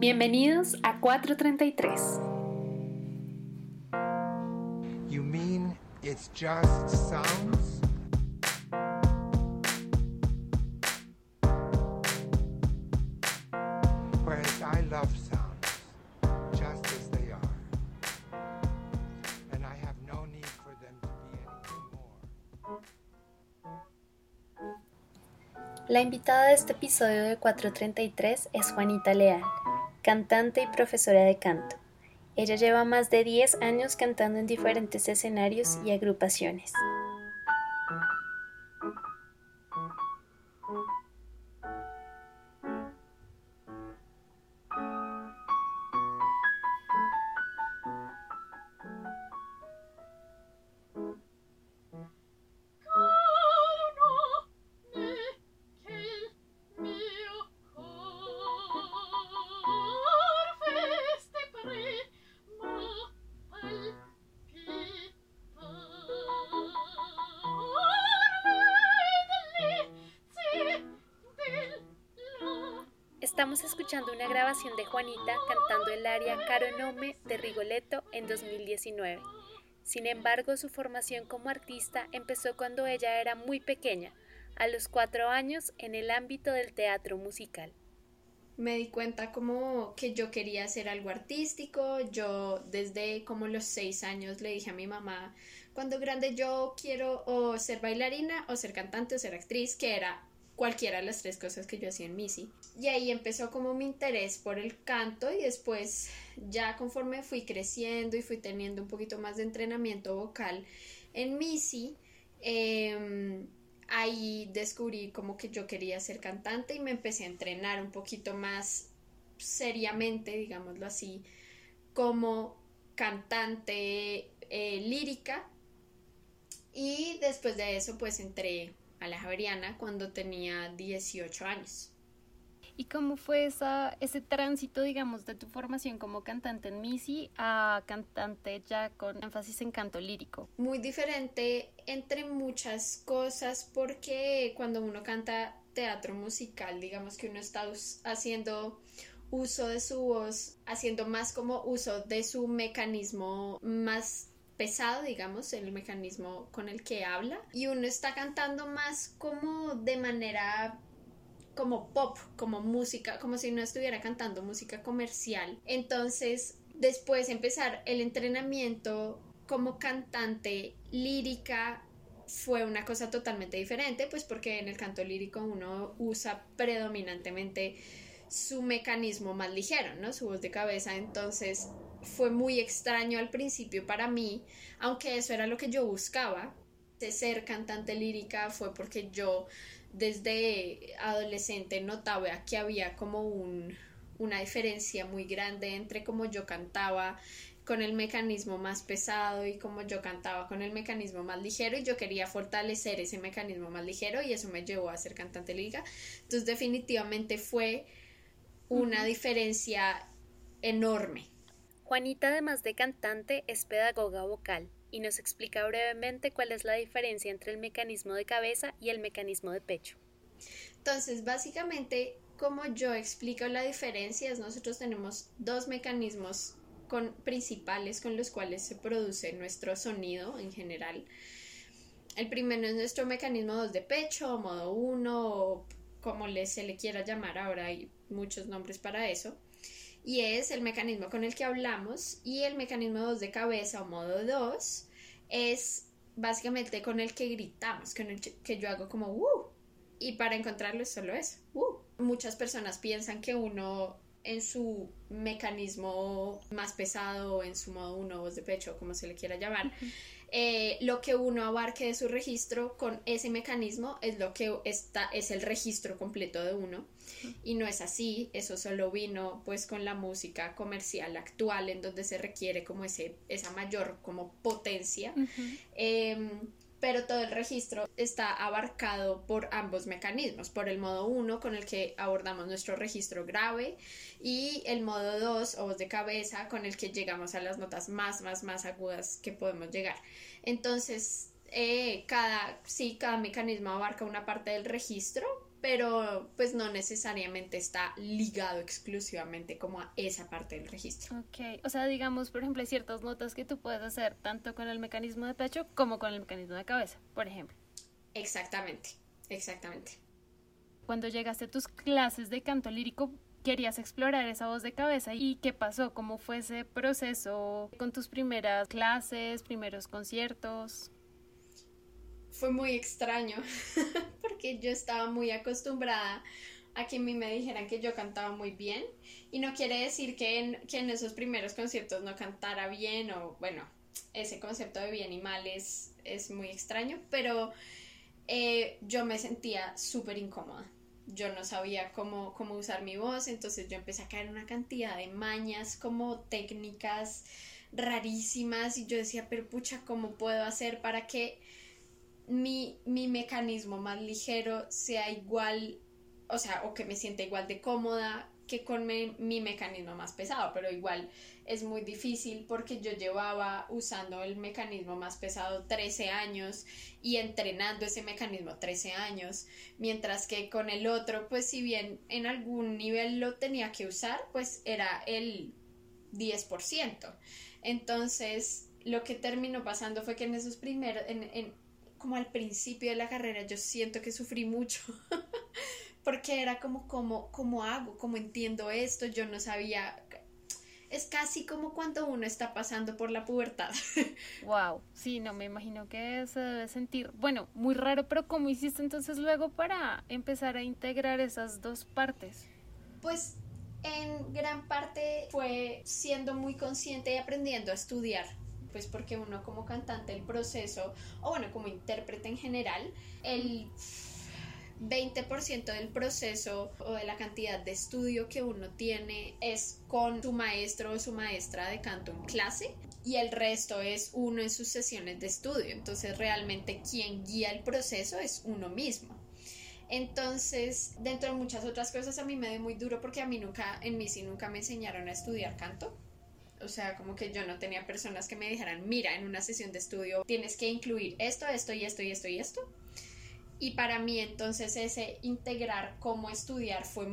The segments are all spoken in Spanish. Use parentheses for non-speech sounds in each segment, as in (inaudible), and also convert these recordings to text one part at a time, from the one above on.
Bienvenidos a 433. You mean it's just sounds? Whereas I love sounds just as they are. And I have no need for them to be anything more. La invitada de este episodio de 433 es Juanita Leal, cantante y profesora de canto. Ella lleva más de 10 años cantando en diferentes escenarios y agrupaciones. Estamos escuchando una grabación de Juanita cantando el aria Caro Nome de Rigoletto en 2019. Sin embargo, su formación como artista empezó cuando ella era muy pequeña, a los cuatro años, en el ámbito del teatro musical. me di cuenta como que yo quería hacer algo artístico. Yo desde como los seis años le dije a mi mamá, cuando grande yo quiero o ser bailarina o ser cantante o ser actriz, que era cualquiera de las tres cosas que yo hacía en Missy. Y ahí empezó como mi interés por el canto y después ya conforme fui creciendo y fui teniendo un poquito más de entrenamiento vocal en Missy, em, ahí descubrí como que yo quería ser cantante y me empecé a entrenar un poquito más seriamente, digámoslo así, como cantante eh, lírica. Y después de eso, pues entré a la Javeriana cuando tenía 18 años. ¿Y cómo fue esa, ese tránsito, digamos, de tu formación como cantante en Missy a cantante ya con énfasis en canto lírico? muy diferente entre muchas cosas porque cuando uno canta teatro musical, digamos que uno está haciendo uso de su voz, haciendo más como uso de su mecanismo más pesado, digamos, el mecanismo con el que habla, y uno está cantando más como de manera como pop, como música, como si no estuviera cantando música comercial. Entonces, después empezar el entrenamiento como cantante lírica fue una cosa totalmente diferente, pues porque en el canto lírico uno usa predominantemente su mecanismo más ligero, ¿no? Su voz de cabeza, entonces fue muy extraño al principio para mí, aunque eso era lo que yo buscaba. De ser cantante lírica fue porque yo desde adolescente notaba que había como un, una diferencia muy grande entre cómo yo cantaba con el mecanismo más pesado y como yo cantaba con el mecanismo más ligero y yo quería fortalecer ese mecanismo más ligero y eso me llevó a ser cantante lírica. Entonces definitivamente fue una diferencia enorme. Juanita, además de cantante, es pedagoga vocal y nos explica brevemente cuál es la diferencia entre el mecanismo de cabeza y el mecanismo de pecho. Entonces, básicamente, como yo explico la diferencia, es nosotros tenemos dos mecanismos principales con los cuales se produce nuestro sonido en general. El primero es nuestro mecanismo 2 de pecho, modo 1, o como se le quiera llamar ahora, hay muchos nombres para eso. Y es el mecanismo con el que hablamos, y el mecanismo 2 de cabeza, o modo 2, es básicamente con el que gritamos, con el que yo hago como ¡uh! Y para encontrarlo es solo eso. ¡uh! Muchas personas piensan que uno en su mecanismo más pesado, en su modo uno, voz de pecho, como se le quiera llamar, eh, lo que uno abarque de su registro con ese mecanismo es lo que está, es el registro completo de uno. Y no es así, eso solo vino pues con la música comercial actual en donde se requiere como ese, esa mayor como potencia. Em, pero todo el registro está abarcado por ambos mecanismos, por el modo 1 con el que abordamos nuestro registro grave y el modo 2 o voz de cabeza con el que llegamos a las notas más, más, más agudas que podemos llegar. Entonces, eh, cada, sí, cada mecanismo abarca una parte del registro, pero pues no necesariamente está ligado exclusivamente como a esa parte del registro. Ok, o sea, digamos, por ejemplo, hay ciertas notas que tú puedes hacer tanto con el mecanismo de pecho como con el mecanismo de cabeza, por ejemplo. Exactamente, exactamente. Cuando llegaste a tus clases de canto lírico, querías explorar esa voz de cabeza y qué pasó, cómo fue ese proceso con tus primeras clases, primeros conciertos. Fue muy extraño (laughs) porque yo estaba muy acostumbrada a que a mí me dijeran que yo cantaba muy bien y no quiere decir que en, que en esos primeros conciertos no cantara bien o bueno, ese concepto de bien y mal es, muy extraño, pero eh, yo me sentía súper incómoda. Yo no sabía cómo, cómo usar mi voz, entonces yo empecé a caer una cantidad de mañas, como técnicas rarísimas, y yo decía, pero pucha, ¿cómo puedo hacer para que mi, mi mecanismo más ligero sea igual, o sea, o que me sienta igual de cómoda que con mi, mecanismo más pesado, pero igual es muy difícil porque yo llevaba usando el mecanismo más pesado 13 años y entrenando ese mecanismo 13 años, mientras que con el otro, pues si bien en algún nivel lo tenía que usar, pues era el 10%. Entonces, lo que terminó pasando fue que en esos primeros, como al principio de la carrera, yo siento que sufrí mucho. (laughs) porque era como, como, ¿cómo hago? ¿Cómo entiendo esto? Yo no sabía es casi como cuando uno está pasando por la pubertad. (laughs) wow, sí, no me imagino que se debe sentir, bueno, muy raro, pero ¿cómo hiciste entonces luego para empezar a integrar esas dos partes? Pues en gran parte fue siendo muy consciente y aprendiendo a estudiar pues porque uno como cantante el proceso o bueno como intérprete en general el 20% del proceso o de la cantidad de estudio que uno tiene es con su maestro o su maestra de canto en clase y el resto es uno en sus sesiones de estudio. Entonces realmente quien guía el proceso es uno mismo. Entonces, dentro de muchas otras cosas, a mí me dio muy duro porque a mí nunca, en mí sí nunca me enseñaron a estudiar canto. O sea, como que yo no tenía personas que me dijeran, mira, en una sesión de estudio tienes que incluir esto, esto y esto y esto y esto. Y para mí entonces ese integrar cómo estudiar fue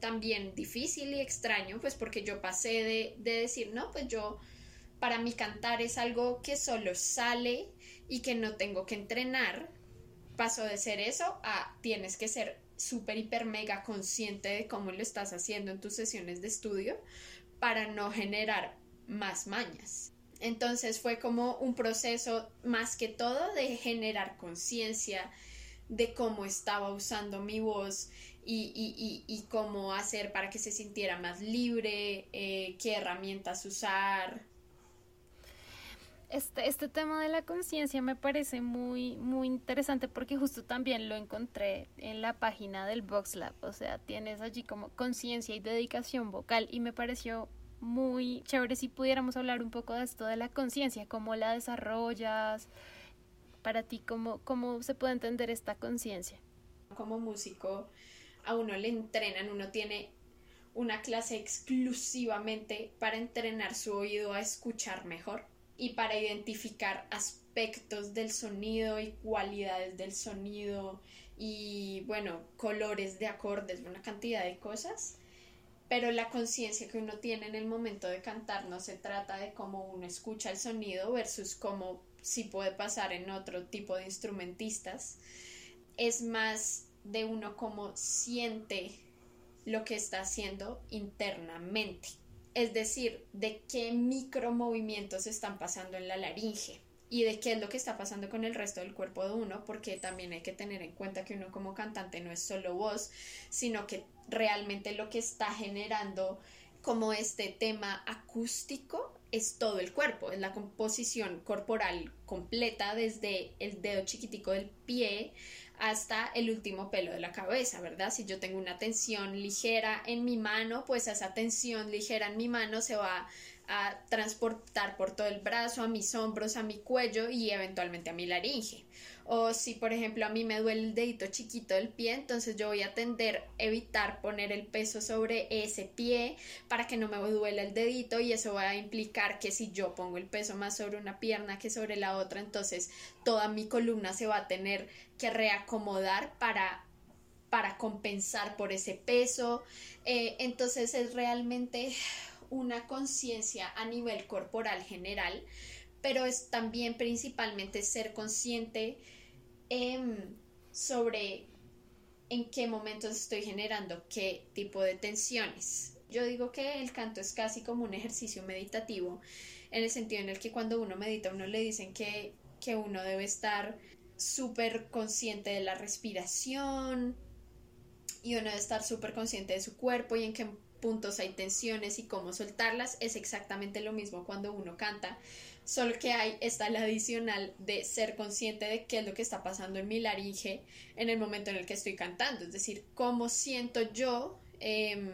también difícil y extraño, pues porque yo pasé de, de decir, no, pues yo, para mí cantar es algo que solo sale y que no tengo que entrenar, pasó de ser eso a tienes que ser súper, hiper, mega consciente de cómo lo estás haciendo en tus sesiones de estudio para no generar más mañas. Entonces fue como un proceso más que todo de generar conciencia de cómo estaba usando mi voz y, y, y, cómo hacer para que se sintiera más libre, eh, qué herramientas usar. Este, este tema de la conciencia me parece muy, muy interesante porque justo también lo encontré en la página del Vox Lab. O sea, tienes allí como conciencia y dedicación vocal y me pareció muy chévere si pudiéramos hablar un poco de esto de la conciencia, cómo la desarrollas, para ti, ¿cómo, cómo se puede entender esta conciencia? Como músico, a uno le entrenan, uno tiene una clase exclusivamente para entrenar su oído a escuchar mejor y para identificar aspectos del sonido y cualidades del sonido y bueno, colores de acordes, una cantidad de cosas. Pero la conciencia que uno tiene en el momento de cantar no se trata de cómo uno escucha el sonido versus cómo sí puede pasar en otro tipo de instrumentistas, es más de uno como siente lo que está haciendo internamente. Es decir, de qué micromovimientos están pasando en la laringe y de qué es lo que está pasando con el resto del cuerpo de uno, porque también hay que tener en cuenta que uno como cantante no es solo voz, sino que realmente lo que está generando como este tema acústico es todo el cuerpo, es la composición corporal completa desde el dedo chiquitico del pie hasta el último pelo de la cabeza, ¿verdad? Si yo tengo una tensión ligera en mi mano, pues esa tensión ligera en mi mano se va a transportar por todo el brazo, a mis hombros, a mi cuello y eventualmente a mi laringe. O si, por ejemplo, a mí me duele el dedito chiquito del pie, entonces yo voy a tender a evitar poner el peso sobre ese pie para que no me duela el dedito y eso va a implicar que si yo pongo el peso más sobre una pierna que sobre la otra, entonces toda mi columna se va a tener que reacomodar para para compensar por ese peso. Eh, entonces es realmente una conciencia a nivel corporal general, pero es también principalmente ser consciente em, sobre en qué momentos estoy generando qué tipo de tensiones. Yo digo que el canto es casi como un ejercicio meditativo, en el sentido en el que cuando uno medita, uno le dicen que, que uno debe estar súper consciente de la respiración, y uno debe estar súper consciente de su cuerpo y en qué puntos hay tensiones y cómo soltarlas. Es exactamente lo mismo cuando uno canta, solo que hay está el adicional de ser consciente de qué es lo que está pasando en mi laringe en el momento en el que estoy cantando, es decir, cómo siento yo em,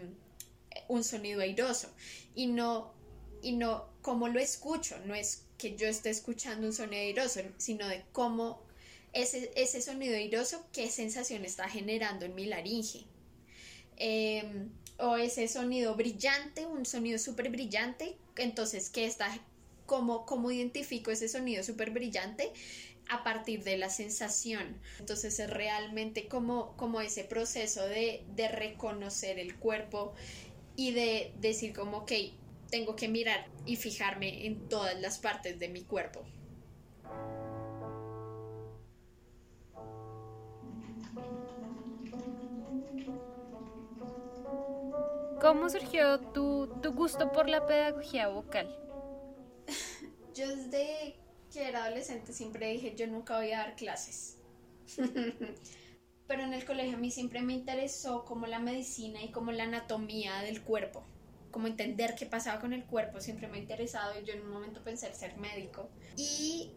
un sonido airoso y no y no cómo lo escucho, no es que yo esté escuchando un sonido airoso, sino de cómo ese, ese sonido airoso, qué sensación está generando en mi laringe. Em, o ese sonido brillante, un sonido súper brillante, entonces, ¿qué está, cómo, cómo identifico ese sonido súper brillante? a partir de la sensación. Entonces es realmente como, como ese proceso de, de reconocer el cuerpo y de decir como, ok, tengo que mirar y fijarme en todas las partes de mi cuerpo. ¿Cómo surgió tu, tu gusto por la pedagogía vocal? (laughs) Yo desde que era adolescente siempre dije yo nunca voy a dar clases. (laughs) Pero en el colegio a mí siempre me interesó como la medicina y como la anatomía del cuerpo. Como entender qué pasaba con el cuerpo siempre me ha interesado y yo en un momento pensé en ser médico. Y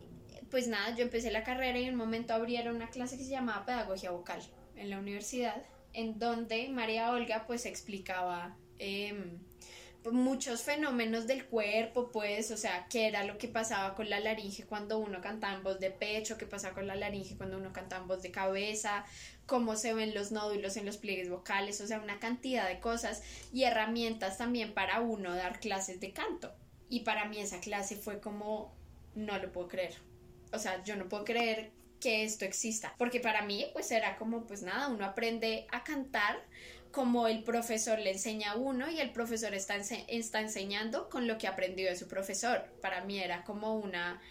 pues nada, yo empecé la carrera y en un momento abrieron una clase que se llamaba pedagogía vocal en la universidad en donde María Olga pues explicaba em, muchos fenómenos del cuerpo, pues, o sea, qué era lo que pasaba con la laringe cuando uno cantaba en voz de pecho, qué pasaba con la laringe cuando uno cantaba en voz de cabeza, cómo se ven los nódulos en los pliegues vocales, o sea, una cantidad de cosas y herramientas también para uno dar clases de canto. Y para mí esa clase fue como, no lo puedo creer. O sea, yo no puedo creer que esto exista. Porque para mí, pues era como, pues nada, uno aprende a cantar como el profesor le enseña a uno y el profesor está, está enseñando con lo que aprendió de su profesor. Para mí era como una,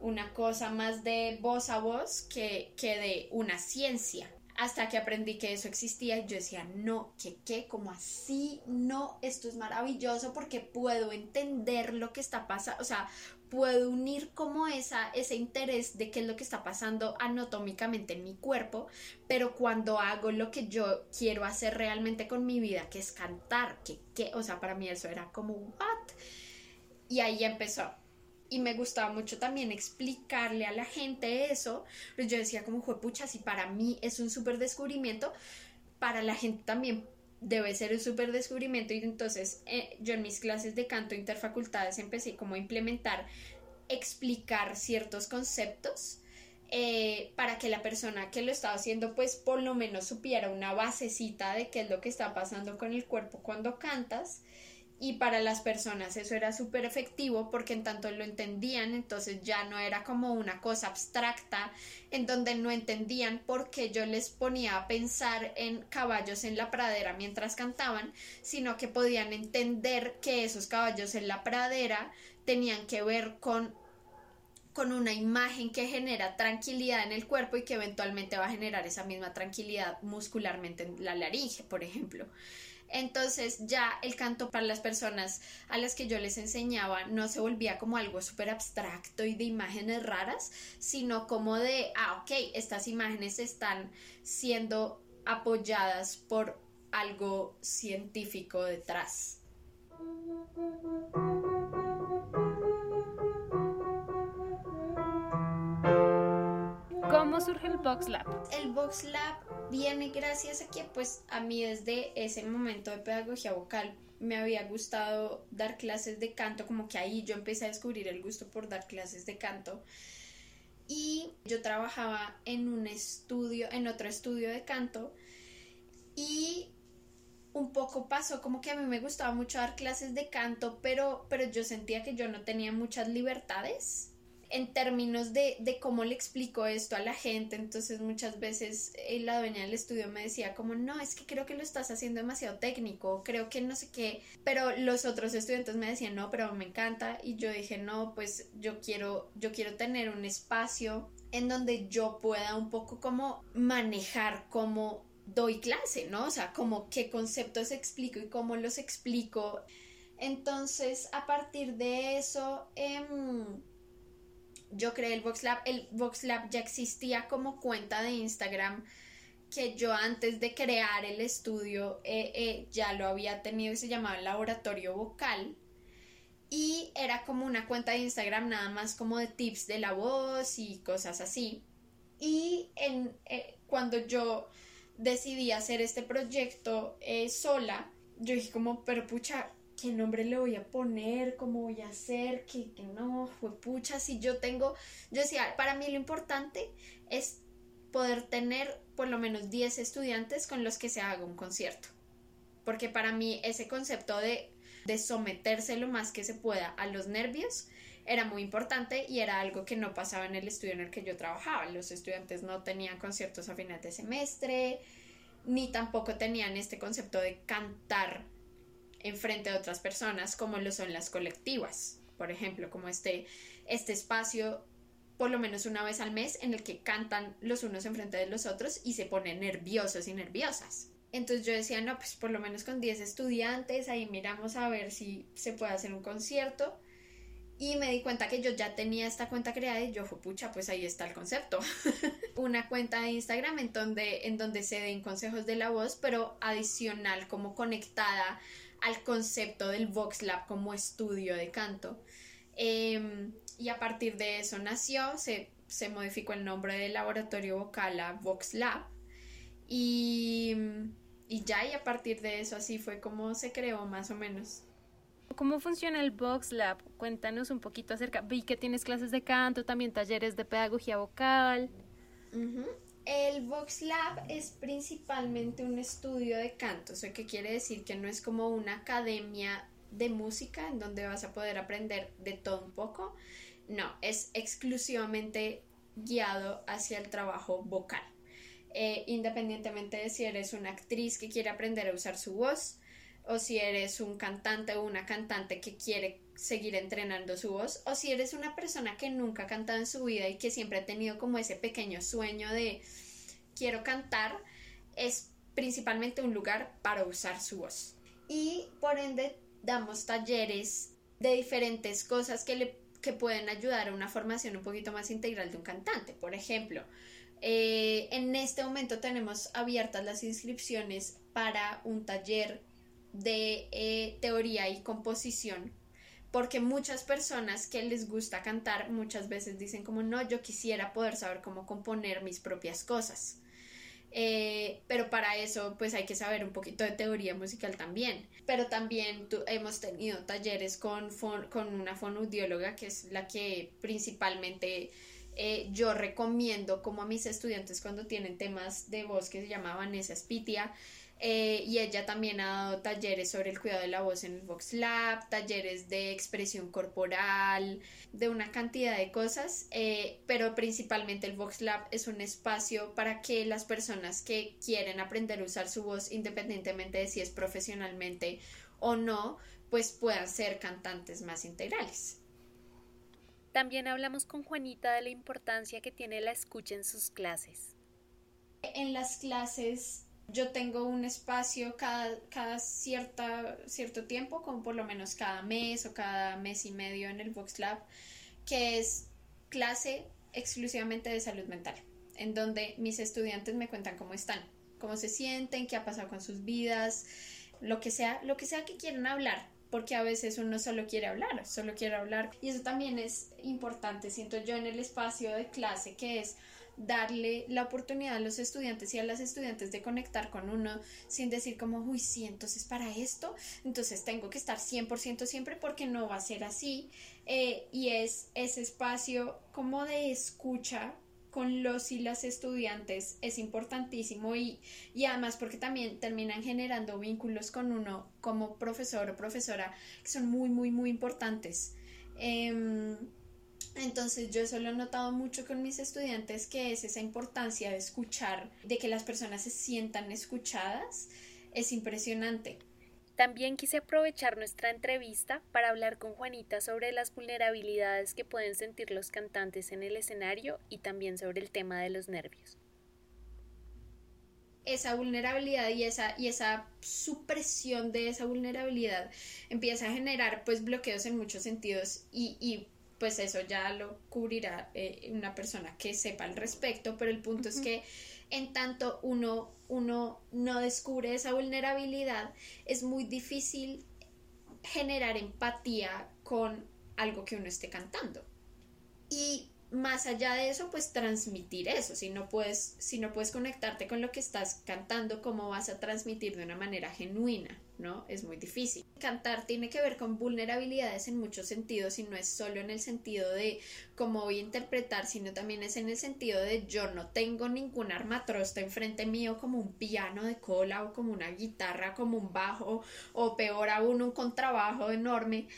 una cosa más de voz a voz que, que de una ciencia hasta que aprendí que eso existía yo decía, no, que qué, como así, no, esto es maravilloso porque puedo entender lo que está pasando, o sea, puedo unir como esa, ese interés de qué es lo que está pasando anatómicamente en mi cuerpo, pero cuando hago lo que yo quiero hacer realmente con mi vida, que es cantar, que, qué, o sea, para mí eso era como, what? Y ahí empezó y me gustaba mucho también explicarle a la gente eso. Yo decía como, pucha, si para mí es un súper descubrimiento, para la gente también debe ser un súper descubrimiento. Y entonces eh, yo en mis clases de canto interfacultades empecé como a implementar, explicar ciertos conceptos. Eh, para que la persona que lo estaba haciendo pues por lo menos supiera una basecita de qué es lo que está pasando con el cuerpo cuando cantas y para las personas eso era súper efectivo porque en tanto lo entendían, entonces ya no era como una cosa abstracta en donde no entendían por qué yo les ponía a pensar en caballos en la pradera mientras cantaban, sino que podían entender que esos caballos en la pradera tenían que ver con con una imagen que genera tranquilidad en el cuerpo y que eventualmente va a generar esa misma tranquilidad muscularmente en la laringe, por ejemplo. Entonces ya el canto para las personas a las que yo les enseñaba no se volvía como algo súper abstracto y de imágenes raras, sino como de, ah, ok, estas imágenes están siendo apoyadas por algo científico detrás. ¿Cómo surge el Box Lab? El Box Lab viene gracias a que pues a mí desde ese momento de pedagogía vocal me había gustado dar clases de canto, como que ahí yo empecé a descubrir el gusto por dar clases de canto. Y yo trabajaba en un estudio, en otro estudio de canto y un poco pasó como que a mí me gustaba mucho dar clases de canto, pero, pero yo sentía que yo no tenía muchas libertades en términos de, de, cómo le explico esto a la gente. Entonces muchas veces eh, la dueña del estudio me decía como, no, es que creo que lo estás haciendo demasiado técnico, creo que no sé qué. Pero los otros estudiantes me decían, no, pero me encanta. Y yo dije, no, pues yo quiero, yo quiero tener un espacio en donde yo pueda un poco como manejar cómo doy clase, ¿no? O sea, como qué conceptos explico y cómo los explico. Entonces, a partir de eso, eh, yo creé el VoxLab. El VoxLab ya existía como cuenta de Instagram que yo antes de crear el estudio eh, eh, ya lo había tenido y se llamaba Laboratorio Vocal. Y era como una cuenta de Instagram nada más como de tips de la voz y cosas así. Y en, eh, cuando yo decidí hacer este proyecto sola, yo dije como, pero pucha, ¿qué nombre le voy a poner? ¿Cómo voy a hacer? ¿Qué, qué no? Fue pucha, si yo tengo, yo decía, para mí lo importante es poder tener por lo menos 10 estudiantes con los que se haga un concierto. Porque para mí ese concepto de, de someterse lo más que se pueda a los nervios era muy importante y era algo que no pasaba en el estudio en el que yo trabajaba. Los estudiantes no tenían conciertos a final de semestre, ni tampoco tenían este concepto de cantar en frente a otras personas como lo son las colectivas, por ejemplo, como este, este espacio por lo menos una vez al mes en el que cantan los unos en frente de los otros y se ponen nerviosos y nerviosas. Entonces yo decía, no, pues por lo menos con 10 estudiantes, ahí miramos a ver si se puede hacer un concierto. Y me di cuenta que yo ya tenía esta cuenta creada y yo fue pucha, pues ahí está el concepto. (laughs) Una cuenta de Instagram en donde, en donde se den consejos de la voz, pero adicional, como conectada al concepto del Vox Lab como estudio de canto. Eh, y a partir de eso nació, se, se, modificó el nombre del laboratorio vocal a Vox Lab. Y, y ya, y a partir de eso así fue como se creó más o menos. ¿Cómo funciona el Vox Lab? Cuéntanos un poquito acerca. Vi que tienes clases de canto, también talleres de pedagogía vocal. Uh -huh. El Vox Lab es principalmente un estudio de canto, eso que quiere decir que no es como una academia de música en donde vas a poder aprender de todo un poco. No, es exclusivamente guiado hacia el trabajo vocal. Eh, independientemente de si eres una actriz que quiere aprender a usar su voz o si eres un cantante o una cantante que quiere seguir entrenando su voz o si eres una persona que nunca ha cantado en su vida y que siempre ha tenido como ese pequeño sueño de quiero cantar, es principalmente un lugar para usar su voz. Y por ende damos talleres de diferentes cosas que, le, que pueden ayudar a una formación un poquito más integral de un cantante. Por ejemplo, eh, en este momento tenemos abiertas las inscripciones para un taller de eh, teoría y composición porque muchas personas que les gusta cantar muchas veces dicen como no, yo quisiera poder saber cómo componer mis propias cosas. Eh, pero para eso pues hay que saber un poquito de teoría musical también. Pero también tu, hemos tenido talleres con, con una fonoaudióloga que es la que principalmente eh, yo recomiendo como a mis estudiantes cuando tienen temas de voz que se llama Vanessa Spitia. Eh, y ella también ha dado talleres sobre el cuidado de la voz en el Vox Lab, talleres de expresión corporal, de una cantidad de cosas, eh, pero principalmente el Vox Lab es un espacio para que las personas que quieren aprender a usar su voz, independientemente de si es profesionalmente o no, pues puedan ser cantantes más integrales. También hablamos con Juanita de la importancia que tiene la escucha en sus clases. En las clases yo tengo un espacio cada, cada cierta, cierto tiempo, como por lo menos cada mes o cada mes y medio en el Vox Lab, que es clase exclusivamente de salud mental, en donde mis estudiantes me cuentan cómo están, cómo se sienten, qué ha pasado con sus vidas, lo que sea, lo que sea que quieran hablar, porque a veces uno solo quiere hablar, solo quiere hablar. Y eso también es importante, siento yo, en el espacio de clase, que es darle la oportunidad a los estudiantes y a las estudiantes de conectar con uno sin decir como, uy, sí, entonces para esto, entonces tengo que estar 100% siempre porque no va a ser así. Eh, y es ese espacio como de escucha con los y las estudiantes es importantísimo y, y además porque también terminan generando vínculos con uno como profesor o profesora que son muy, muy, muy importantes. Eh, Entonces yo eso lo he notado mucho con mis estudiantes, que es esa importancia de escuchar, de que las personas se sientan escuchadas, es impresionante. También quise aprovechar nuestra entrevista para hablar con Juanita sobre las vulnerabilidades que pueden sentir los cantantes en el escenario y también sobre el tema de los nervios. Esa vulnerabilidad y esa, y esa supresión de esa vulnerabilidad empieza a generar pues bloqueos en muchos sentidos y, y pues eso ya lo cubrirá eh, una persona que sepa al respecto, pero el punto es que en tanto uno, uno no descubre esa vulnerabilidad, es muy difícil generar empatía con algo que uno esté cantando. Y más allá de eso, pues transmitir eso. Si no puedes, si no puedes conectarte con lo que estás cantando, ¿cómo vas a transmitir de una manera genuina? ¿No? Es muy difícil. Cantar tiene que ver con vulnerabilidades en muchos sentidos y no es solo en el sentido de cómo voy a interpretar, sino también es en el sentido de yo no tengo ningún armatrosta enfrente mío como un piano de cola o como una guitarra, como un bajo o peor aún un contrabajo enorme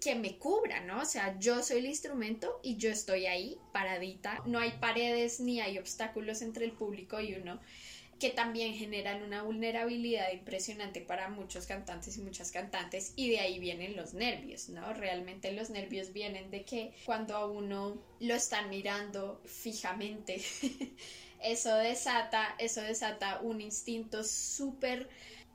que, me cubra, ¿no? O sea, yo soy el instrumento y yo estoy ahí paradita, no hay paredes ni hay obstáculos entre el público y uno que también generan una vulnerabilidad impresionante para muchos cantantes y muchas cantantes y de ahí vienen los nervios, ¿no? Realmente los nervios vienen de que cuando a uno lo están mirando fijamente, (laughs) eso desata, eso desata un instinto súper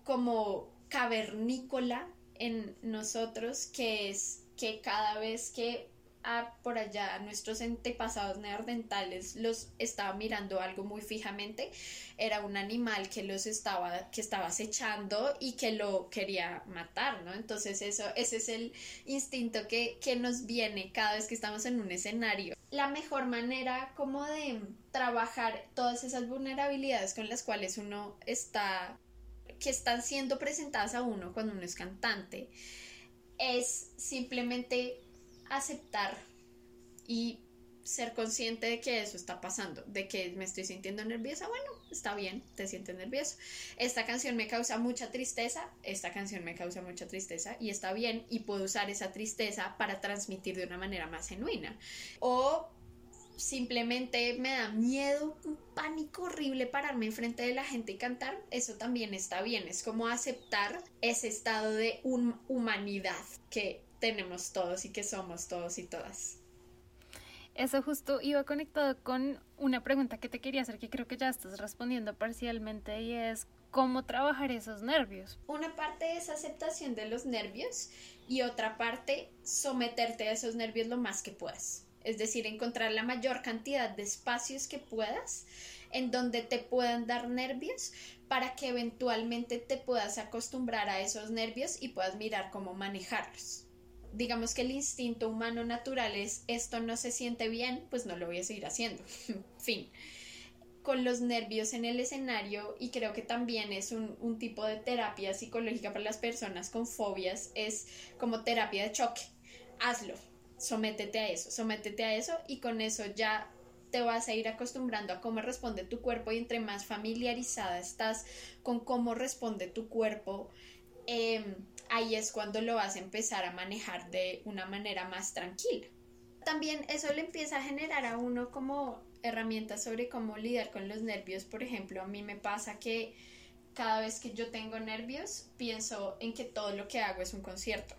como cavernícola en nosotros, que es que cada vez que a por allá nuestros antepasados neandertales los estaba mirando algo muy fijamente. Era un animal que los estaba que estaba acechando y que lo quería matar no entonces eso ese es el instinto que, que nos viene cada vez que estamos en un escenario. La mejor manera como de trabajar todas esas vulnerabilidades con las cuales uno está que están siendo presentadas a uno cuando uno es cantante es simplemente aceptar y ser consciente de que eso está pasando, de que me estoy sintiendo nerviosa, bueno, está bien, te sientes nervioso. Esta canción me causa mucha tristeza, esta canción me causa mucha tristeza y está bien y puedo usar esa tristeza para transmitir de una manera más genuina. O simplemente me da miedo, un pánico horrible pararme enfrente de la gente y cantar, eso también está bien, es como aceptar ese estado de humanidad que tenemos todos y que somos todos y todas. Eso justo iba conectado con una pregunta que te quería hacer que creo que ya estás respondiendo parcialmente y es cómo trabajar esos nervios. Una parte es aceptación de los nervios y otra parte someterte a esos nervios lo más que puedas es decir, encontrar la mayor cantidad de espacios que puedas en donde te puedan dar nervios para que eventualmente te puedas acostumbrar a esos nervios y puedas mirar cómo manejarlos. Digamos que el instinto humano natural es esto no se siente bien, pues no lo voy a seguir haciendo. (laughs) fin. Con los nervios en el escenario, y creo que también es un, tipo de terapia psicológica para las personas con fobias, es como terapia de choque. Hazlo, sométete a eso, sométete a eso y con eso ya te vas a ir acostumbrando a cómo responde tu cuerpo y entre más familiarizada estás con cómo responde tu cuerpo, em, ahí es cuando lo vas a empezar a manejar de una manera más tranquila. También eso le empieza a generar a uno como herramientas sobre cómo lidiar con los nervios. Por ejemplo, a mí me pasa que cada vez que yo tengo nervios, pienso en que todo lo que hago es un concierto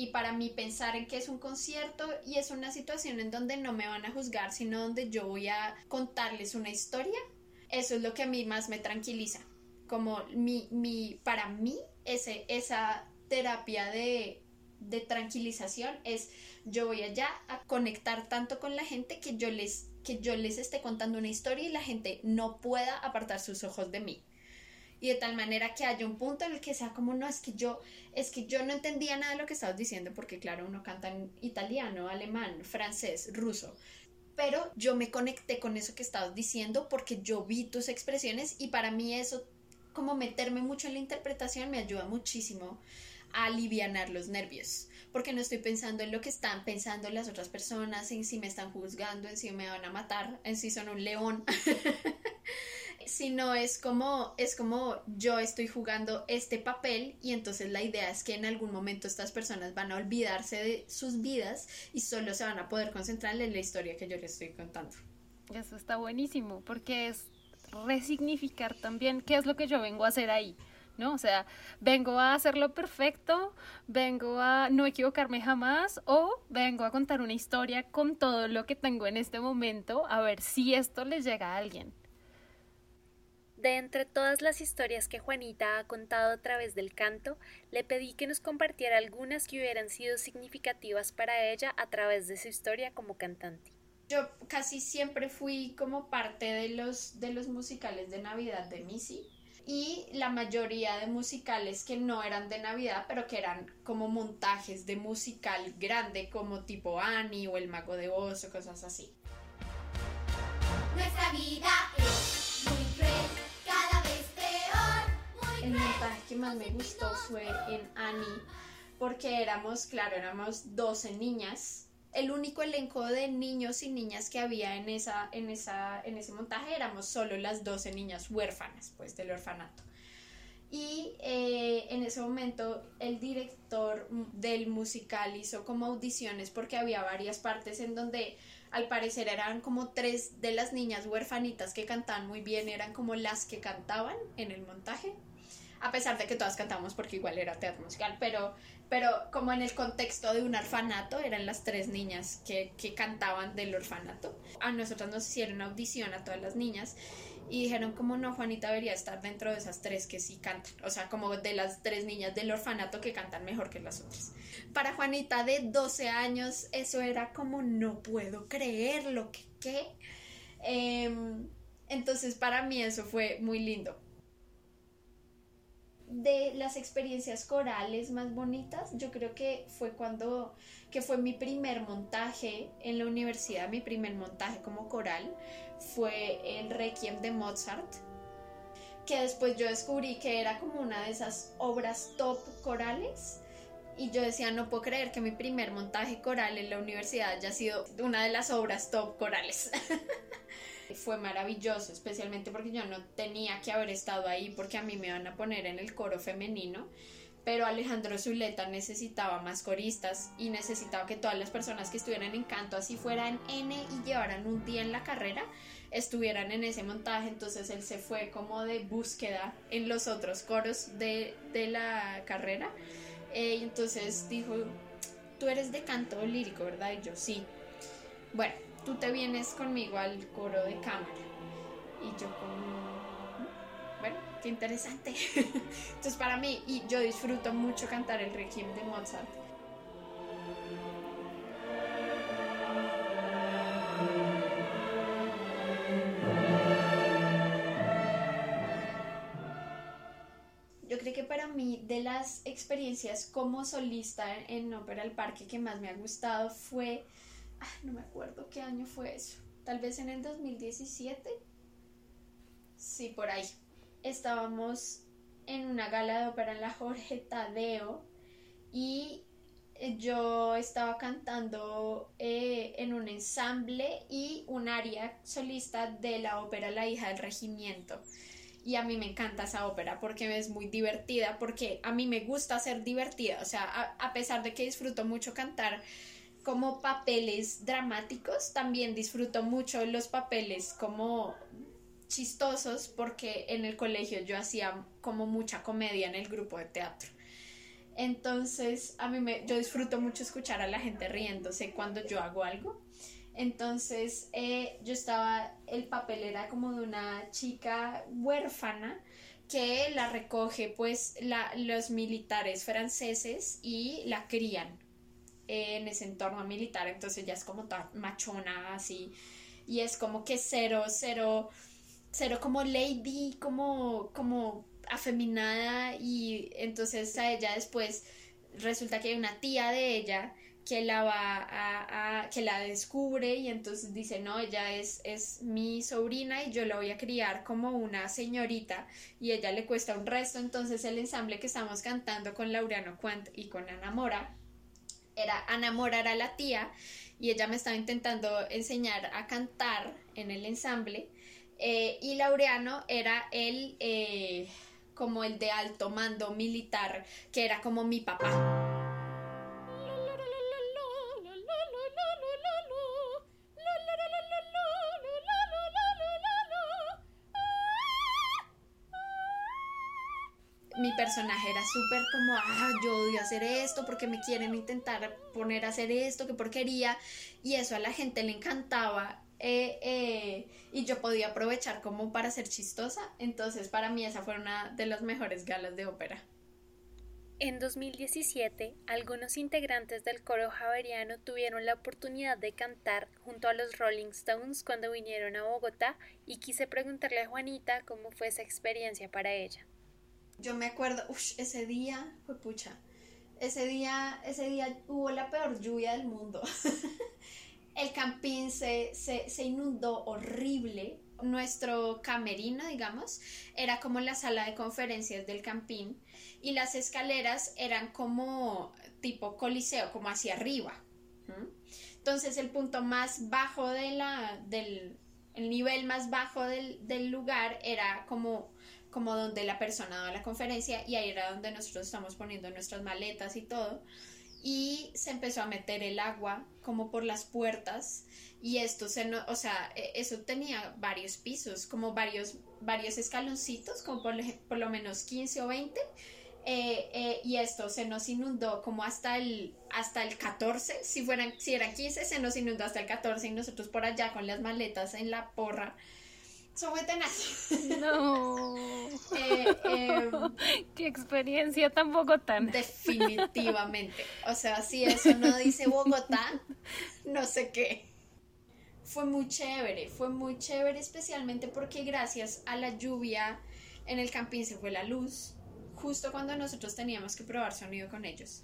y para mí pensar en que es un concierto y es una situación en donde no me van a juzgar, sino donde yo voy a contarles una historia, eso es lo que a mí más me tranquiliza. Como mi, mi, para mí, esa terapia de, de tranquilización es yo voy allá a conectar tanto con la gente que yo les que yo les esté contando una historia y la gente no pueda apartar sus ojos de mí. Y de tal manera que haya un punto en el que sea como no es que yo es que yo no entendía nada de lo que estabas diciendo porque claro uno canta en italiano alemán francés ruso pero yo me conecté con eso que estabas diciendo porque yo vi tus expresiones y para mí eso como meterme mucho en la interpretación me ayuda muchísimo a aliviar los nervios porque no estoy pensando en lo que están pensando las otras personas en si me están juzgando en si me van a matar en si son un león (laughs) sino es como, es como yo estoy jugando este papel y entonces la idea es que en algún momento estas personas van a olvidarse de sus vidas y solo se van a poder concentrar en la historia que yo les estoy contando. Eso está buenísimo, porque es resignificar también qué es lo que yo vengo a hacer ahí. ¿no? O sea, vengo a hacerlo perfecto, vengo a no equivocarme jamás o vengo a contar una historia con todo lo que tengo en este momento a ver si esto les llega a alguien. De entre todas las historias que Juanita ha contado a través del canto, le pedí que nos compartiera algunas que hubieran sido significativas para ella a través de su historia como cantante. Yo casi siempre fui como parte de los, de los musicales de Navidad de Missy y la mayoría de musicales que no eran de Navidad, pero que eran como montajes de musical grande, como tipo Annie o El Mago de Oz o cosas así. Nuestra vida es muy cruel, cada vez peor, muy El montaje que más me gustó fue en Annie, porque éramos, claro, éramos 12 niñas. El único elenco de niños y niñas que había en, esa, en, esa, en ese montaje éramos solo las 12 niñas huérfanas, pues, del orfanato. Y eh, en ese momento el director del musical hizo como audiciones porque había varias partes en donde al parecer eran como tres de las niñas huérfanitas que cantaban muy bien, eran como las que cantaban en el montaje, a pesar de que todas cantamos porque igual era teatro musical, pero, pero como en el contexto de un orfanato eran las tres niñas que, que cantaban del orfanato. A nosotros nos hicieron audición a todas las niñas y dijeron como no, Juanita debería estar dentro de esas tres que sí cantan, o sea, como de las tres niñas del orfanato que cantan mejor que las otras. Para Juanita de 12 años eso era como no puedo creer lo que qué. Em, entonces para mí eso fue muy lindo. De las experiencias corales más bonitas, yo creo que fue cuando, que fue mi primer montaje en la universidad, mi primer montaje como coral, fue el Requiem de Mozart, que después yo descubrí que era como una de esas obras top corales. Y yo decía, no puedo creer que mi primer montaje coral en la universidad haya sido una de las obras top corales. (laughs) Fue maravilloso, especialmente porque yo no tenía que haber estado ahí porque a mí me iban a poner en el coro femenino pero Alejandro Zuleta necesitaba más coristas y necesitaba que todas las personas que estuvieran en canto, así fueran N y llevaran un día en la carrera, estuvieran en ese montaje, entonces él se fue como de búsqueda en los otros coros de, de la carrera, eh, y entonces dijo, tú eres de canto lírico, ¿verdad? Y yo, sí. Bueno, tú te vienes conmigo al coro de cámara. Y yo como, bueno, qué interesante. (laughs) Entonces para mí, y yo disfruto mucho cantar el Requiem de Mozart. Yo creo que para mí de las experiencias como solista en Ópera al Parque que más me ha gustado fue, no me acuerdo qué año fue eso, tal vez en el 2017. Sí, por ahí estábamos en una gala de ópera en la Jorge Tadeo y yo estaba cantando eh, en un ensamble y un aria solista de la ópera La hija del regimiento. Y a mí me encanta esa ópera porque es muy divertida, porque a mí me gusta ser divertida, o sea, a, a pesar de que disfruto mucho cantar como papeles dramáticos, también disfruto mucho los papeles como chistosos porque en el colegio yo hacía como mucha comedia en el grupo de teatro. Entonces, a mí me, yo disfruto mucho escuchar a la gente riéndose cuando yo hago algo. Entonces, eh, yo estaba, el papel era como de una chica huérfana que la recoge pues la, los militares franceses y la crían en ese entorno militar. Entonces ya es como toda machona así. Y es como que cero, cero cero como lady, como, como afeminada y entonces a ella después resulta que hay una tía de ella que la va a, a, que la descubre y entonces dice no ella es, es mi sobrina y yo la voy a criar como una señorita y ella le cuesta un resto entonces el ensamble que estamos cantando con Laureano Quant y con Ana Mora era Ana Mora era la tía y ella me estaba intentando enseñar a cantar en el ensamble Eh, y Laureano era el eh, como el de alto mando militar, que era como mi papá. Personaje era súper como, ah, yo odio hacer esto porque me quieren intentar poner a hacer esto, qué porquería. Y eso a la gente le encantaba. eh, eh, y yo podía aprovechar como para ser chistosa. Entonces para mí esa fue una de las mejores galas de ópera. En 2017, algunos integrantes del coro javeriano tuvieron la oportunidad de cantar junto a los Rolling Stones cuando vinieron a Bogotá y quise preguntarle a Juanita cómo fue esa experiencia para ella. Yo me acuerdo, uff, ese día, fue pucha, ese día, ese día hubo la peor lluvia del mundo. (laughs) El campín se, se, se inundó horrible. Nuestro camerino, digamos, era como la sala de conferencias del campín y las escaleras eran como tipo coliseo, como hacia arriba. Entonces el punto más bajo de la, del el nivel más bajo del, del lugar era como como donde la persona daba la conferencia y ahí era donde nosotros estamos poniendo nuestras maletas y todo. Y se empezó a meter el agua como por las puertas y esto se no, o sea, e, eso tenía varios pisos, como varios, varios escaloncitos, como por, por lo menos 15 o 20. Eh, eh, y esto se nos inundó como hasta el hasta el 14 si fueran si eran 15 se nos inundó hasta el 14 y nosotros por allá con las maletas en la porra No. (laughs) Eh, eh, Qué experiencia tan bogotana. definitivamente. O sea, si eso no (laughs) dice Bogotá, no sé qué. Fue muy chévere, fue muy chévere especialmente porque gracias a la lluvia en el campín se fue la luz, justo cuando nosotros teníamos que probar sonido con ellos.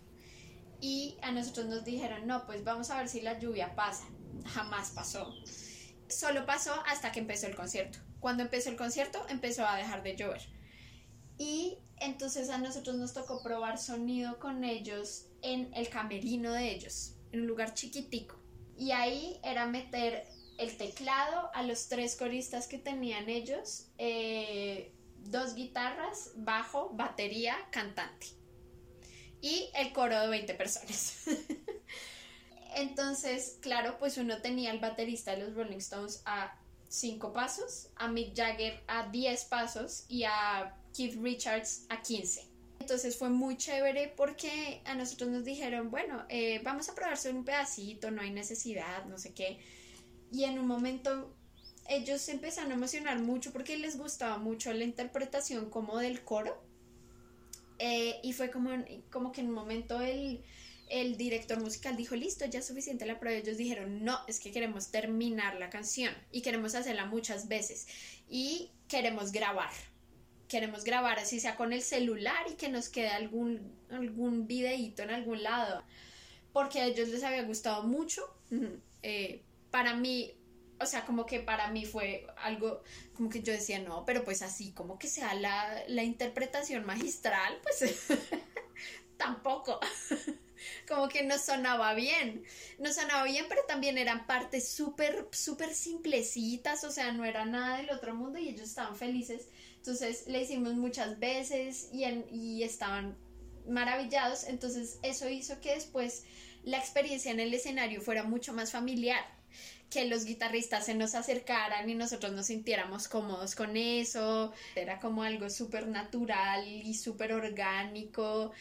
Y a nosotros nos dijeron, no, pues vamos a ver si la lluvia pasa. Jamás pasó. Solo pasó hasta que empezó el concierto. Cuando empezó el concierto empezó a dejar de llover. Y entonces a nosotros nos tocó probar sonido con ellos en el camerino de ellos, en un lugar chiquitico. Y ahí era meter el teclado a los tres coristas que tenían ellos, eh, dos guitarras, bajo, batería, cantante. Y el coro de 20 personas. (laughs) Entonces, claro, pues uno tenía el baterista de los Rolling Stones a cinco pasos, a Mick Jagger a 10 pasos y a Keith Richards a 15. Entonces fue muy chévere porque a nosotros nos dijeron, bueno, eh, vamos a probar solo un pedacito, no hay necesidad, no sé qué. Y en un momento ellos se empezaron a emocionar mucho porque les gustaba mucho la interpretación como del coro. Eh, y fue como, como que en un momento el, el director musical dijo, listo, ya es suficiente la prueba. Ellos dijeron, no, es que queremos terminar la canción y queremos hacerla muchas veces y queremos grabar. Queremos grabar así sea con el celular y que nos quede algún, algún videíto en algún lado. Porque a ellos les había gustado mucho. Eh, para mí, o sea, como que para mí fue algo, como que yo decía, no, pero pues así, como que sea la, la interpretación magistral, pues (laughs) tampoco. (laughs) (laughs) como que no sonaba bien. No sonaba bien, pero también eran partes súper, súper simplecitas, o sea, no era nada del otro mundo y ellos estaban felices. Entonces le hicimos muchas veces y, y estaban maravillados. Entonces eso hizo que después la experiencia en el escenario fuera mucho más familiar que los guitarristas se nos acercaran y nosotros nos sintiéramos cómodos con eso. Era como algo súper natural y súper orgánico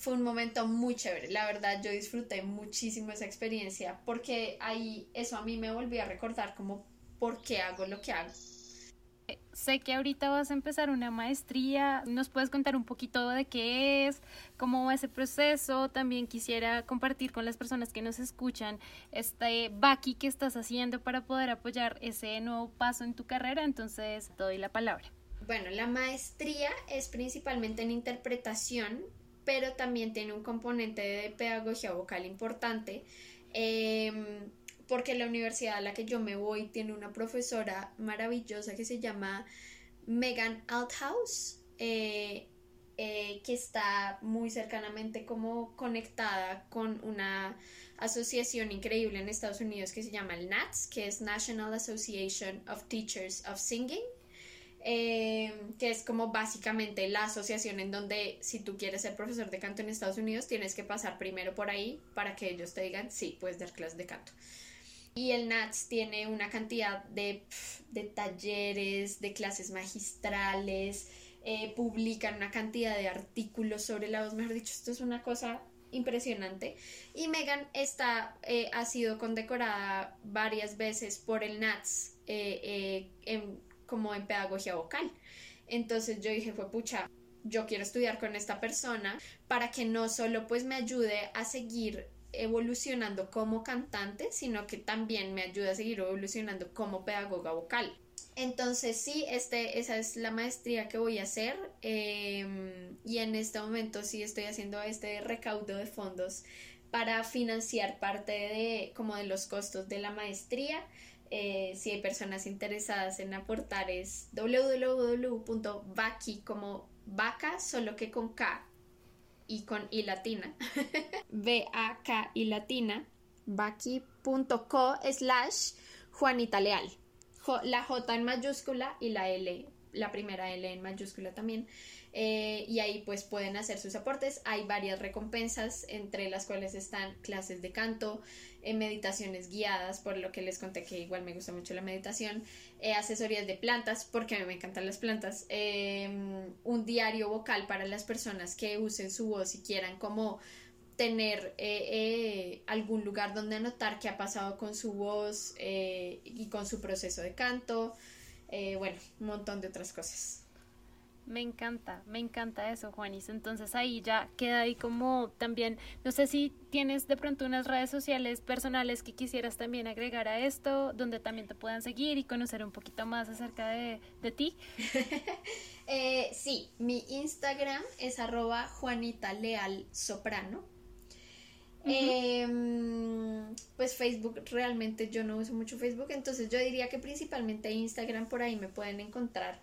fue un momento muy chévere. La verdad, yo disfruté muchísimo esa experiencia porque ahí eso a mí me volvió a recordar como por qué hago lo que hago. Sé que ahorita vas a empezar una maestría. ¿Nos puedes contar un poquito de qué es? ¿Cómo va ese proceso? También quisiera compartir con las personas que nos escuchan este Baki que estás haciendo para poder apoyar ese nuevo paso en tu carrera. Entonces, te doy la palabra. Bueno, la maestría es principalmente en interpretación pero también tiene un componente de pedagogía vocal importante, eh, porque la universidad a la que yo me voy tiene una profesora maravillosa que se llama Megan Althouse. Eh, eh, que está muy cercanamente como conectada con una asociación increíble en Estados Unidos que se llama el NATS, que es National Association of Teachers of Singing, eh, que es como básicamente la asociación en donde si tú quieres ser profesor de canto en Estados Unidos tienes que pasar primero por ahí para que ellos te digan sí, puedes dar clases de canto. Y el NATS tiene una cantidad de, de talleres, de clases magistrales, eh, publican una cantidad de artículos sobre la voz, mejor dicho, esto es una cosa impresionante. Y Megan está, eh, ha sido condecorada varias veces por el NATS como en pedagogía vocal. Entonces yo dije, fue pucha, yo quiero estudiar con esta persona para que no solo pues me ayude a seguir evolucionando como cantante, sino que también me ayude a seguir evolucionando como pedagoga vocal. Entonces sí, este, esa es la maestría que voy a hacer eh, y en este momento sí estoy haciendo este recaudo de fondos para financiar parte de como de los costos de la maestría. Eh, si hay personas interesadas en aportar es www.vaki como vaca solo que con K y con I latina. (laughs) V-A-K y latina vaki.co slash Juanita Leal la J en mayúscula y la L, la primera L en mayúscula también. Eh, y ahí pues pueden hacer sus aportes. Hay varias recompensas, entre las cuales están clases de canto, eh, meditaciones guiadas, por lo que les conté que igual me gusta mucho la meditación, eh, asesorías de plantas, porque a mí me encantan las plantas, eh, un diario vocal para las personas que usen su voz y quieran como tener algún lugar donde anotar qué ha pasado con su voz y con su proceso de canto, eh, bueno, un montón de otras cosas. Me encanta, me encanta eso, Juanis. Entonces ahí ya queda ahí como también, no sé si tienes de pronto unas redes sociales personales que quisieras también agregar a esto, donde también te puedan seguir y conocer un poquito más acerca de, de ti. (laughs) Eh, sí, mi Instagram es arroba Juanita Leal Soprano. Em, pues Facebook realmente yo no uso mucho Facebook, entonces yo diría que principalmente Instagram por ahí me pueden encontrar.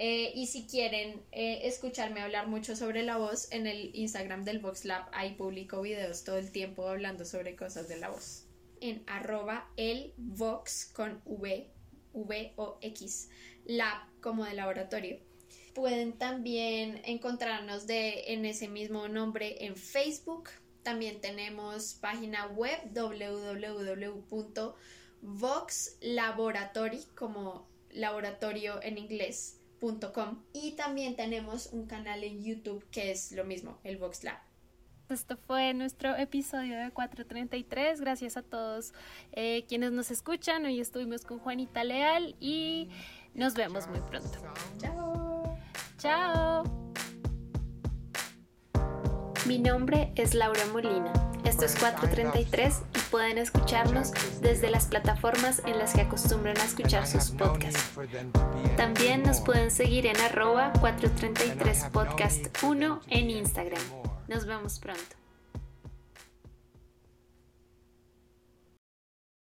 Eh, y si quieren eh, escucharme hablar mucho sobre la voz, en el Instagram del Vox Lab ahí publico videos todo el tiempo hablando sobre cosas de la voz. En arroba el Vox con V, V o X, Lab como de laboratorio. Pueden también encontrarnos de, en ese mismo nombre en Facebook. También tenemos página web www.voxlaboratory como laboratorio en inglés .com. y también tenemos un canal en YouTube que es lo mismo, el Vox Lab. Esto fue nuestro episodio de 433. Gracias a todos eh, quienes nos escuchan. Hoy estuvimos con Juanita Leal y nos vemos muy pronto. Chao. Chao. Mi nombre es Laura Molina. Esto es 433 y pueden escucharnos desde las plataformas en las que acostumbran a escuchar sus podcasts. También nos pueden seguir en arroba 433 podcast 1 en Instagram. Nos vemos pronto.